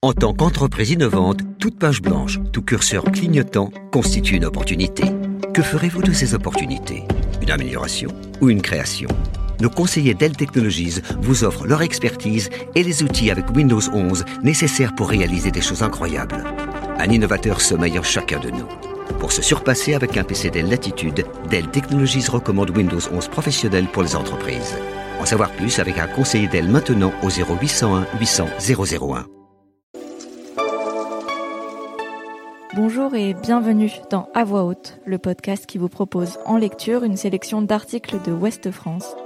En tant qu'entreprise innovante, toute page blanche, tout curseur clignotant constitue une opportunité. Que ferez-vous de ces opportunités? Une amélioration ou une création? Nos conseillers Dell Technologies vous offrent leur expertise et les outils avec Windows 11 nécessaires pour réaliser des choses incroyables. Un innovateur sommeille chacun de nous. Pour se surpasser avec un PC Dell Latitude, Dell Technologies recommande Windows 11 professionnel pour les entreprises. En savoir plus avec un conseiller Dell maintenant au 0801 800 001. Bonjour et bienvenue dans À voix haute, le podcast qui vous propose en lecture une sélection d'articles de Ouest France.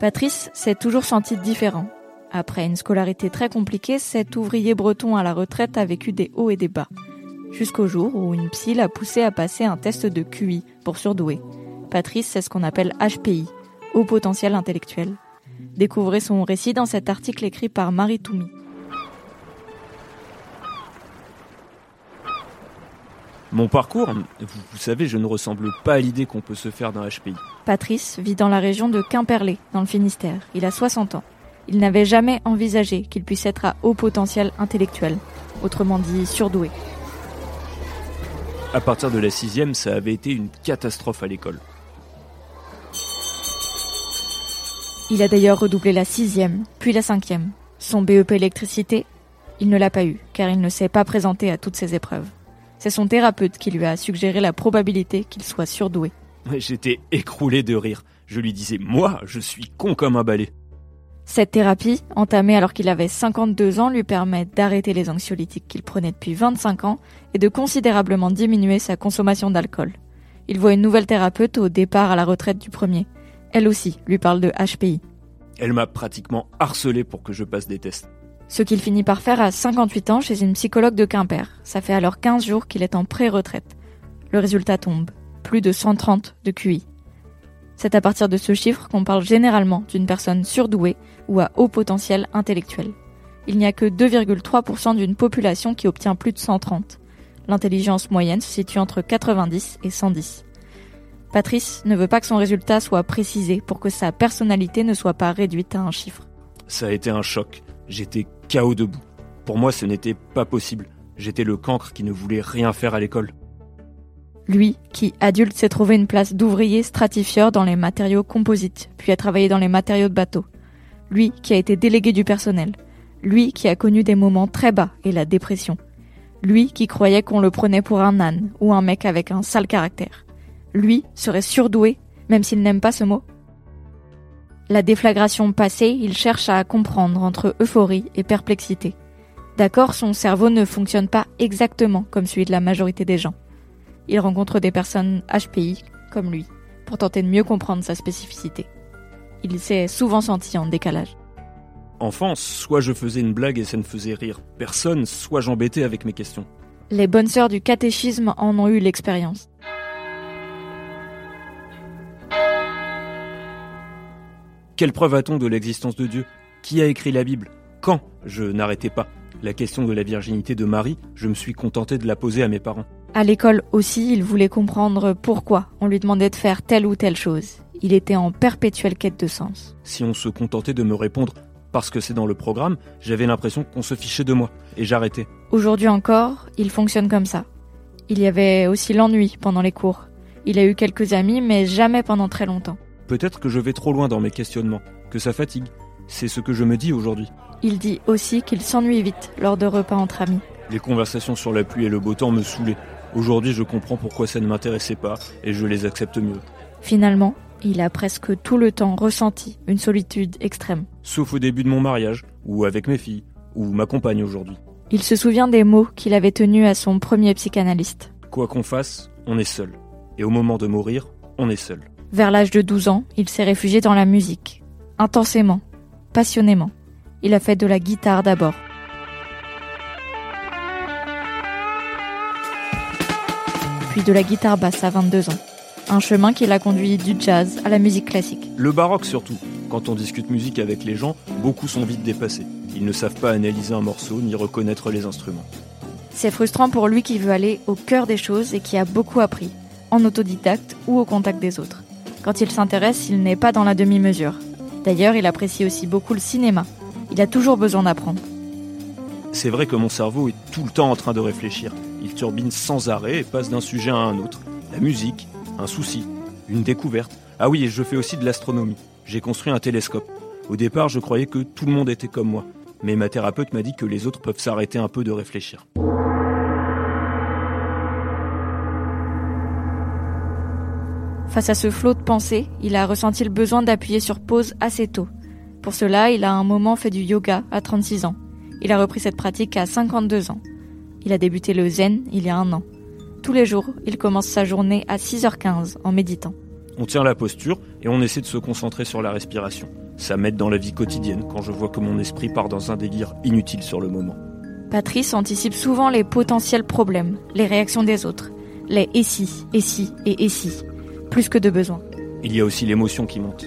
Patrice s'est toujours senti différent. Après une scolarité très compliquée, cet ouvrier breton à la retraite a vécu des hauts et des bas. Jusqu'au jour où une psy l'a poussé à passer un test de QI pour surdouer. Patrice, c'est ce qu'on appelle HPI, haut potentiel intellectuel. Découvrez son récit dans cet article écrit par Marie Toumi. Mon parcours, vous, savez, je ne ressemble pas à l'idée qu'on peut se faire d'un HPI. Patrice vit dans la région de Quimperlé, dans le Finistère. Il a 60 ans. Il n'avait jamais envisagé qu'il puisse être à haut potentiel intellectuel, autrement dit surdoué. À partir de la sixième, ça avait été une catastrophe à l'école. Il a d'ailleurs redoublé la sixième, puis la cinquième. Son BEP électricité, il ne l'a pas eu, car il ne s'est pas présenté à toutes ces épreuves. C'est son thérapeute qui lui a suggéré la probabilité qu'il soit surdoué. J'étais écroulé de rire. Je lui disais, moi, je suis con comme un balai. Cette thérapie, entamée alors qu'il avait 52 ans, lui permet d'arrêter les anxiolytiques qu'il prenait depuis 25 ans et de considérablement diminuer sa consommation d'alcool. Il voit une nouvelle thérapeute au départ à la retraite du premier elle aussi lui parle de HPI. Elle m'a pratiquement harcelé pour que je passe des tests. Ce qu'il finit par faire à 58 ans chez une psychologue de Quimper. Ça fait alors 15 jours qu'il est en pré-retraite. Le résultat tombe. Plus de 130 de QI. C'est à partir de ce chiffre qu'on parle généralement d'une personne surdouée ou à haut potentiel intellectuel. Il n'y a que 2,3% d'une population qui obtient plus de 130. L'intelligence moyenne se situe entre 90 et 110. Patrice ne veut pas que son résultat soit précisé pour que sa personnalité ne soit pas réduite à un chiffre. Ça a été un choc. J'étais KO debout. Pour moi, ce n'était pas possible. J'étais le cancre qui ne voulait rien faire à l'école. Lui, qui, adulte, s'est trouvé une place d'ouvrier stratifieur dans les matériaux composites, puis a travaillé dans les matériaux de bateau. Lui, qui a été délégué du personnel. Lui, qui a connu des moments très bas et la dépression. Lui, qui croyait qu'on le prenait pour un âne ou un mec avec un sale caractère lui, serait surdoué, même s'il n'aime pas ce mot La déflagration passée, il cherche à comprendre entre euphorie et perplexité. D'accord, son cerveau ne fonctionne pas exactement comme celui de la majorité des gens. Il rencontre des personnes HPI, comme lui, pour tenter de mieux comprendre sa spécificité. Il s'est souvent senti en décalage. Enfant, soit je faisais une blague et ça ne faisait rire personne, soit j'embêtais avec mes questions. Les bonnes sœurs du catéchisme en ont eu l'expérience. Quelle preuve a-t-on de l'existence de Dieu? Qui a écrit la Bible? Quand? Je n'arrêtais pas. La question de la virginité de Marie, je me suis contenté de la poser à mes parents. À l'école aussi, il voulait comprendre pourquoi on lui demandait de faire telle ou telle chose. Il était en perpétuelle quête de sens. Si on se contentait de me répondre parce que c'est dans le programme, j'avais l'impression qu'on se fichait de moi, et j'arrêtais. Aujourd'hui encore, il fonctionne comme ça. Il y avait aussi l'ennui pendant les cours. Il a eu quelques amis, mais jamais pendant très longtemps. Peut-être que je vais trop loin dans mes questionnements, que ça fatigue. C'est ce que je me dis aujourd'hui. Il dit aussi qu'il s'ennuie vite lors de repas entre amis. Les conversations sur la pluie et le beau temps me saoulaient. Aujourd'hui, je comprends pourquoi ça ne m'intéressait pas et je les accepte mieux. Finalement, il a presque tout le temps ressenti une solitude extrême. Sauf au début de mon mariage, ou avec mes filles, ou ma compagne aujourd'hui. Il se souvient des mots qu'il avait tenus à son premier psychanalyste. Quoi qu'on fasse, on est seul. Et au moment de mourir, on est seul. Vers l'âge de 12 ans, il s'est réfugié dans la musique. Intensément, passionnément. Il a fait de la guitare d'abord. Puis de la guitare basse à 22 ans. Un chemin qui l'a conduit du jazz à la musique classique. Le baroque surtout. Quand on discute musique avec les gens, beaucoup sont vite dépassés. Ils ne savent pas analyser un morceau ni reconnaître les instruments. C'est frustrant pour lui qui veut aller au cœur des choses et qui a beaucoup appris, en autodidacte ou au contact des autres. Quand il s'intéresse, il n'est pas dans la demi-mesure. D'ailleurs, il apprécie aussi beaucoup le cinéma. Il a toujours besoin d'apprendre. C'est vrai que mon cerveau est tout le temps en train de réfléchir. Il turbine sans arrêt et passe d'un sujet à un autre. La musique, un souci, une découverte. Ah oui, et je fais aussi de l'astronomie. J'ai construit un télescope. Au départ, je croyais que tout le monde était comme moi. Mais ma thérapeute m'a dit que les autres peuvent s'arrêter un peu de réfléchir. Face à ce flot de pensées, il a ressenti le besoin d'appuyer sur pause assez tôt. Pour cela, il a un moment fait du yoga à 36 ans. Il a repris cette pratique à 52 ans. Il a débuté le zen il y a un an. Tous les jours, il commence sa journée à 6h15 en méditant. On tient la posture et on essaie de se concentrer sur la respiration. Ça m'aide dans la vie quotidienne quand je vois que mon esprit part dans un délire inutile sur le moment. Patrice anticipe souvent les potentiels problèmes, les réactions des autres, les et si, et si et et si, plus que de besoin. Il y a aussi l'émotion qui monte.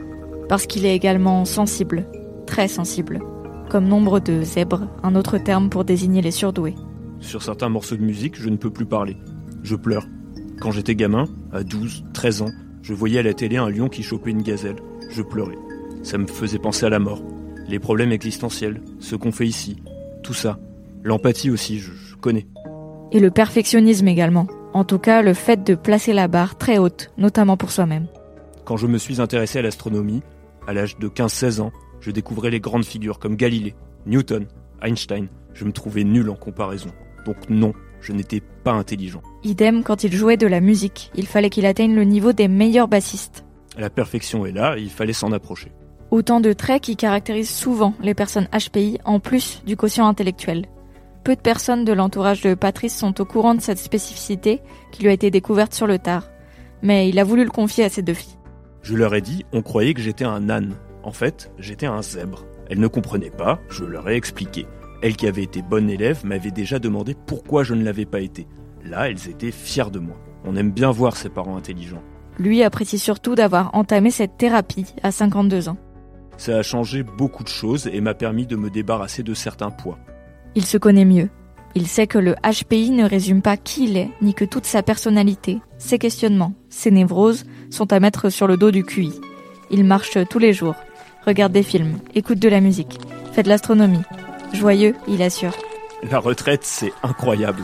Parce qu'il est également sensible, très sensible, comme nombre de zèbres, un autre terme pour désigner les surdoués. Sur certains morceaux de musique, je ne peux plus parler. Je pleure. Quand j'étais gamin, à 12, 13 ans, je voyais à la télé un lion qui chopait une gazelle. Je pleurais. Ça me faisait penser à la mort. Les problèmes existentiels, ce qu'on fait ici, tout ça. L'empathie aussi, je, je connais. Et le perfectionnisme également. En tout cas, le fait de placer la barre très haute, notamment pour soi-même. Quand je me suis intéressé à l'astronomie, à l'âge de 15-16 ans, je découvrais les grandes figures comme Galilée, Newton, Einstein. Je me trouvais nul en comparaison. Donc non, je n'étais pas intelligent. Idem quand il jouait de la musique. Il fallait qu'il atteigne le niveau des meilleurs bassistes. La perfection est là, il fallait s'en approcher. Autant de traits qui caractérisent souvent les personnes HPI en plus du quotient intellectuel. Peu de personnes de l'entourage de Patrice sont au courant de cette spécificité qui lui a été découverte sur le tard. Mais il a voulu le confier à ses deux filles. Je leur ai dit, on croyait que j'étais un âne. En fait, j'étais un zèbre. Elles ne comprenaient pas, je leur ai expliqué. Elle qui avait été bonne élève m'avait déjà demandé pourquoi je ne l'avais pas été. Là, elles étaient fières de moi. On aime bien voir ses parents intelligents. Lui apprécie surtout d'avoir entamé cette thérapie à 52 ans. Ça a changé beaucoup de choses et m'a permis de me débarrasser de certains poids. Il se connaît mieux. Il sait que le HPI ne résume pas qui il est, ni que toute sa personnalité, ses questionnements, ses névroses sont à mettre sur le dos du QI. Il marche tous les jours, regarde des films, écoute de la musique, fait de l'astronomie. Joyeux, il assure. La retraite, c'est incroyable.